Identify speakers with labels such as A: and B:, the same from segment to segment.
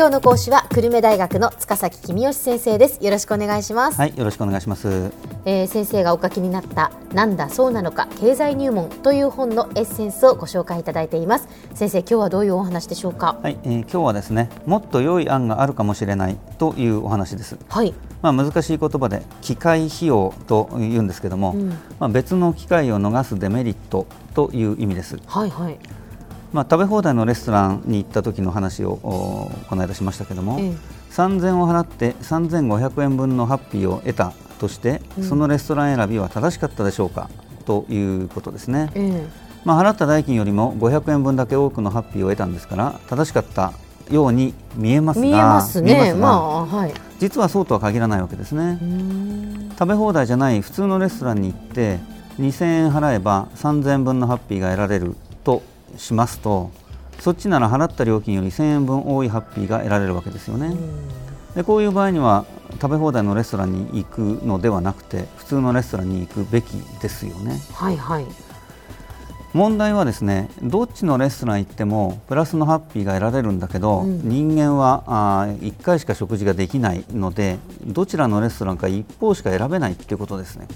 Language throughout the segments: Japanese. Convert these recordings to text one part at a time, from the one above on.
A: 今日の講師は久留米大学の塚崎君吉先生です。よろしくお願いします
B: はいよろしくお願いします、
A: えー先生がお書きになったなんだそうなのか経済入門という本のエッセンスをご紹介いただいています。先生今日はどういうお話でしょうか？
B: はい、えー今日はですねもっと良い案があるかもしれないというお話です。
A: はい。
B: まあ難しい言葉で機械費用と言うんですけども、
A: うん。
B: まあ別の機会を逃すデメリットという意味です。
A: はいはい
B: まあ食べ放題のレストランに行った時の話をおこの間しましたけども、
A: ええ。
B: 3000を払って3500円分のハッピーを得たとして、
A: うん。
B: そのレストラン選びは正しかったでしょうかということですね、
A: え
B: まあ、払った代金よりも500円分だけ多くのハッピーを得たんですから正しかったように見えますが
A: え見えます
B: 見えが
A: ねまあはい。
B: 実はそうとは限らないわけですね。食べ放題じゃない普通のレストランに行って2000円払えば3000円分のハッピーが得られるとしますとそっちなら払った料金より1000円分多いハッピーが得られるわけですよね、でこういう場合には食べ放題のレストランに行くのではなくて普通のレストランに行くべきですよね。
A: はいはい。
B: 問題はですねどっちのレストラン行ってもプラスのハッピーが得られるんだけど、
A: うん。
B: 人間はあ1回しか食事ができないのでどちらのレストランか一方しか選べないっていうことですね。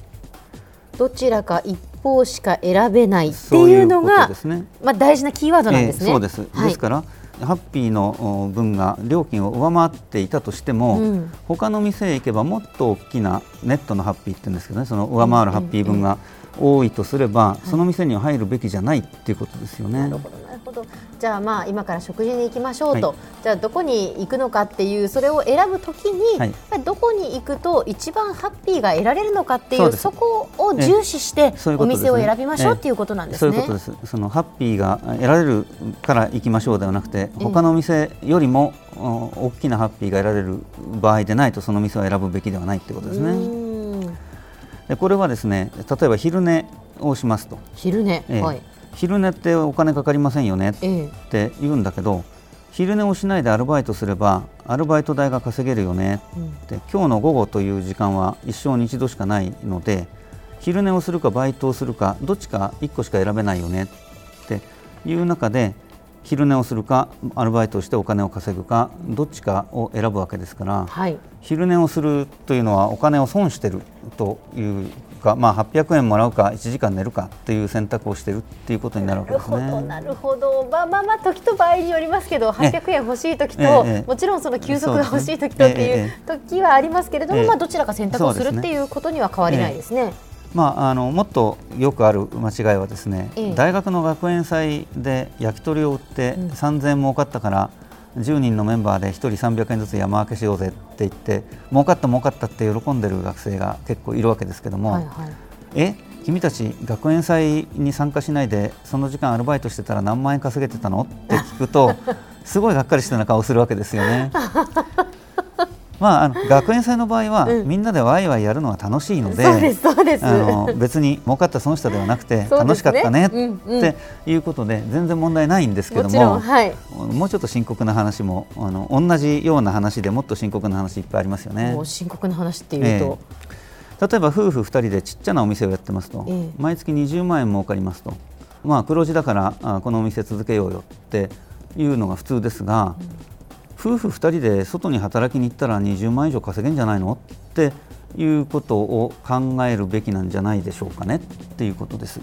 A: どちらか一方しか選べないっていうのが
B: ね。
A: まあ大事なキーワードなんですね、
B: ええそうです、
A: はい。
B: ですからハッピーのお分が料金を上回っていたとしても、
A: うん。
B: 他の店へ行けばもっと大きなネットのハッピーって言うんですけどねその上回るハッピー分が多いとすれば、その店には入るべきじゃないっていうことですよね。
A: なるほどじゃあまあ今から食事に行きましょうと、
B: はい。
A: じゃあどこに行くのかっていうそれを選ぶときに、
B: はい。
A: どこに行くと一番ハッピーが得られるのかっていう
B: そ
A: こを重視してお店を選びましょう
B: ええ。
A: っていうことなんですね。
B: そういうことです。そのハッピーが得られるから行きましょうではなくて、他の店よりもお大きなハッピーが得られる場合でないとその店を選ぶべきではないってことです
A: う
B: ね。でこれはですね、例えば昼寝をしますと、
A: 昼寝、
B: ええ。
A: はい、
B: 昼寝ってお金かかりませんよね
A: ええ。
B: って言うんだけど、昼寝をしないでアルバイトすればアルバイト代が稼げるよね
A: うん。
B: って今日の午後という時間は一生に一度しかないので昼寝をするかバイトをするかどっちか1個しか選べないよねっていう中で昼寝をするかアルバイトをしてお金を稼ぐかどっちかを選ぶわけですから
A: はい。
B: 昼寝をするというのはお金を損してるというか、まあ、800円もらうか1時間寝るかっていう選択をしてるっていうことになるわけ
A: なる
B: です
A: ほど、
B: ね。
A: なるほど、まあまあまあ、時と場合によりますけど、800円欲しい時と、
B: ええええ。
A: もちろんその休息が欲しい時とっていう時はありますけれども、
B: ええ。
A: まあどちらか選択をするっていうことには変わりないですね。
B: まあ、あのもっとよくある間違いはですね、
A: ええ。
B: 大学の学園祭で焼き鳥を売って
A: うん。
B: 3000円儲かったから、10人のメンバーで1人300円ずつ山分けしようぜって言って儲かった儲かったって喜んでる学生が結構いるわけですけども、
A: はいはい。
B: え君たち学園祭に参加しないでその時間アルバイトしてたら何万円稼げてたのって聞くとすごいがっかりしたような顔するわけですよね。まあ、あの学園祭の場合は、
A: うん。
B: みんなでワイワイやるのが楽しいので。あの別に儲かった損したではなくて、楽しかったねっていうことで全然問題ないんですけど
A: も
B: も
A: んはい。
B: もうちょっと深刻な話もあの同じような話でもっと深刻な話いっぱいありますよね。
A: もう。深刻な話っていうと、
B: 例えば夫婦2人でちっちゃなお店をやってますと、
A: ええ。
B: 毎月20万円儲かりますと、まあ、黒字だからあこのお店続けようよっていうのが普通ですが、夫婦2人で外に働きに行ったら20万以上稼げんじゃないの？っていうことを考えるべきなんじゃないでしょうかねっていうことです。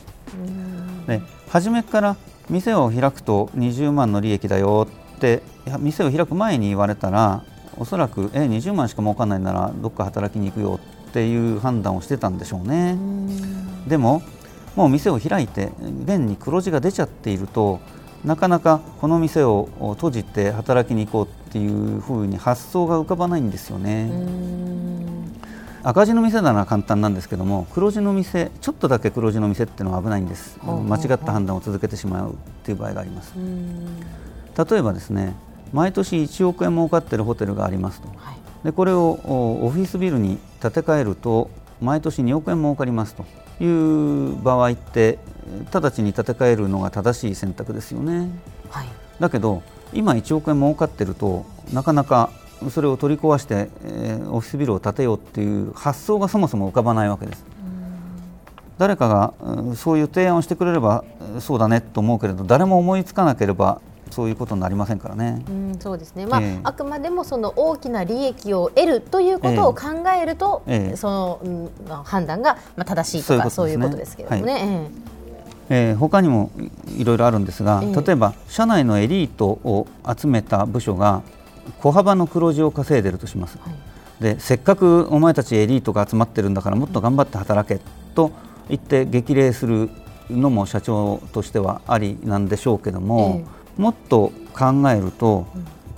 B: で初めから店を開くと20万の利益だよって店を開く前に言われたらおそらくえ20万しか儲かんないならどっか働きに行くよっていう判断をしてたんでしょうね。でももう店を開いて現に黒字が出ちゃっているとなかなかこの店を閉じて働きに行こうっていうふうに発想が浮かばないんですよね。赤字の店なら簡単なんですけども黒字の店ちょっとだけ黒字の店っていうのは危ないんです。間違った判断を続けてしまうっていう場合があります。例えばですね毎年1億円儲かってるホテルがありますと。
A: はい。
B: でこれをおオフィスビルに建て替えると毎年2億円儲かりますと。いう場合って直ちに建て替えるのが正しい選択ですよね。
A: はい。
B: だけど今1億円儲かってるとなかなかそれを取り壊して、えーオフィスビルを建てようっていう発想がそもそも浮かばないわけです。誰かがうんそういう提案をしてくれればうんそうだねと思うけれど誰も思いつかなければそういうことになりませんからね。
A: うん、そうですね。まあ、
B: ええ
A: あくまでもその大きな利益を得るということを考えると、
B: ええ
A: その、うんまあ判断がまあ正しいとか
B: そういうことです
A: けれどもね。
B: えー他にもいろいろあるんですが、
A: ええ。
B: 例えば社内のエリートを集めた部署が小幅の黒字を稼いでいるとします。
A: はい。
B: でせっかくお前たちエリートが集まってるんだからもっと頑張って働けと言って激励するのも社長としてはありなんでしょうけども、もっと考えると、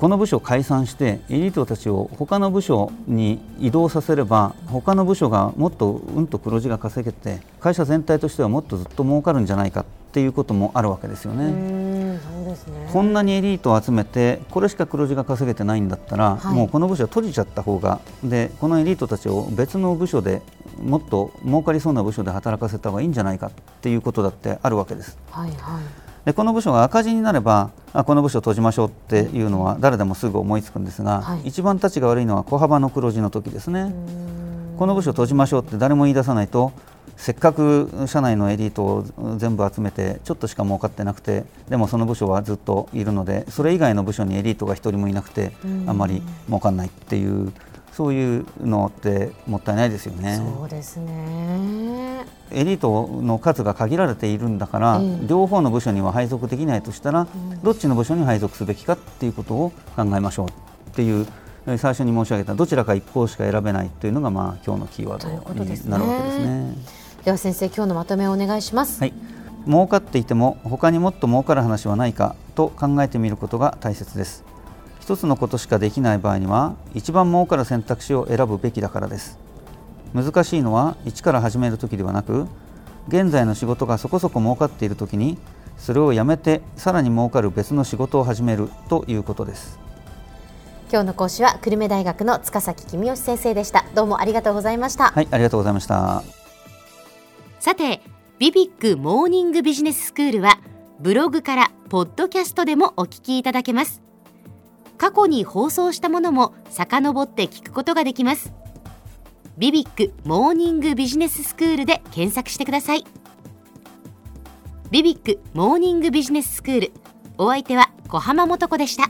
B: この部署を解散してエリートたちを他の部署に移動させれば他の部署がもっとうんと黒字が稼げて会社全体としてはもっとずっと儲かるんじゃないかっていうこともあるわけですよね。
A: うん、うんそうですね。
B: こんなにエリートを集めてこれしか黒字が稼げてないんだったら、
A: はい
B: もうこの部署は閉じちゃった方がでこのエリートたちを別の部署でもっと儲かりそうな部署で働かせた方がいいんじゃないかっていうことだってあるわけです。
A: はいはい。
B: でこの部署が赤字になればあこの部署を閉じましょうっていうのは誰でもすぐ思いつくんですが、
A: はい
B: 一番立ちが悪いのは小幅の黒字の時ですね。この部署を閉じましょうって誰も言い出さないとせっかく社内のエリートを全部集めてちょっとしか儲かってなくてでもその部署はずっといるのでそれ以外の部署にエリートが一人もいなくて
A: うん
B: あんまり儲かんないっていうそういうのってもったいないですよね。
A: そうですね。
B: エリートの数が限られているんだから、
A: ええ
B: 両方の部署には配属できないとしたら、
A: ん
B: どっちの部署に配属すべきかっていうことを考えましょうっていうえー最初に申し上げたどちらか一方しか選べないというのが、まあ、今日のキーワードになるわけですね。
A: では先生今日のまとめをお願いします。
B: はい、儲かっていても他にもっと儲かる話はないかと考えてみることが大切です一つのことしかできない場合には一番儲かる選択肢を選ぶべきだからです難しいのは一から始める時ではなく現在の仕事がそこそこ儲かっている時にそれをやめてさらに儲かる別の仕事を始めるということです
A: 今日の講師は久留米大学の塚崎君吉先生でした。どうもありがとうございました。
B: はいありがとうございました
A: さてビビックモーニングビジネススクールはブログからポッドキャストでもお聞きいただけます過去に放送したものも遡って聞くことができます。ビビックモーニングビジネススクールで検索してください。ビビックモーニングビジネススクールお相手は小浜もとこでした。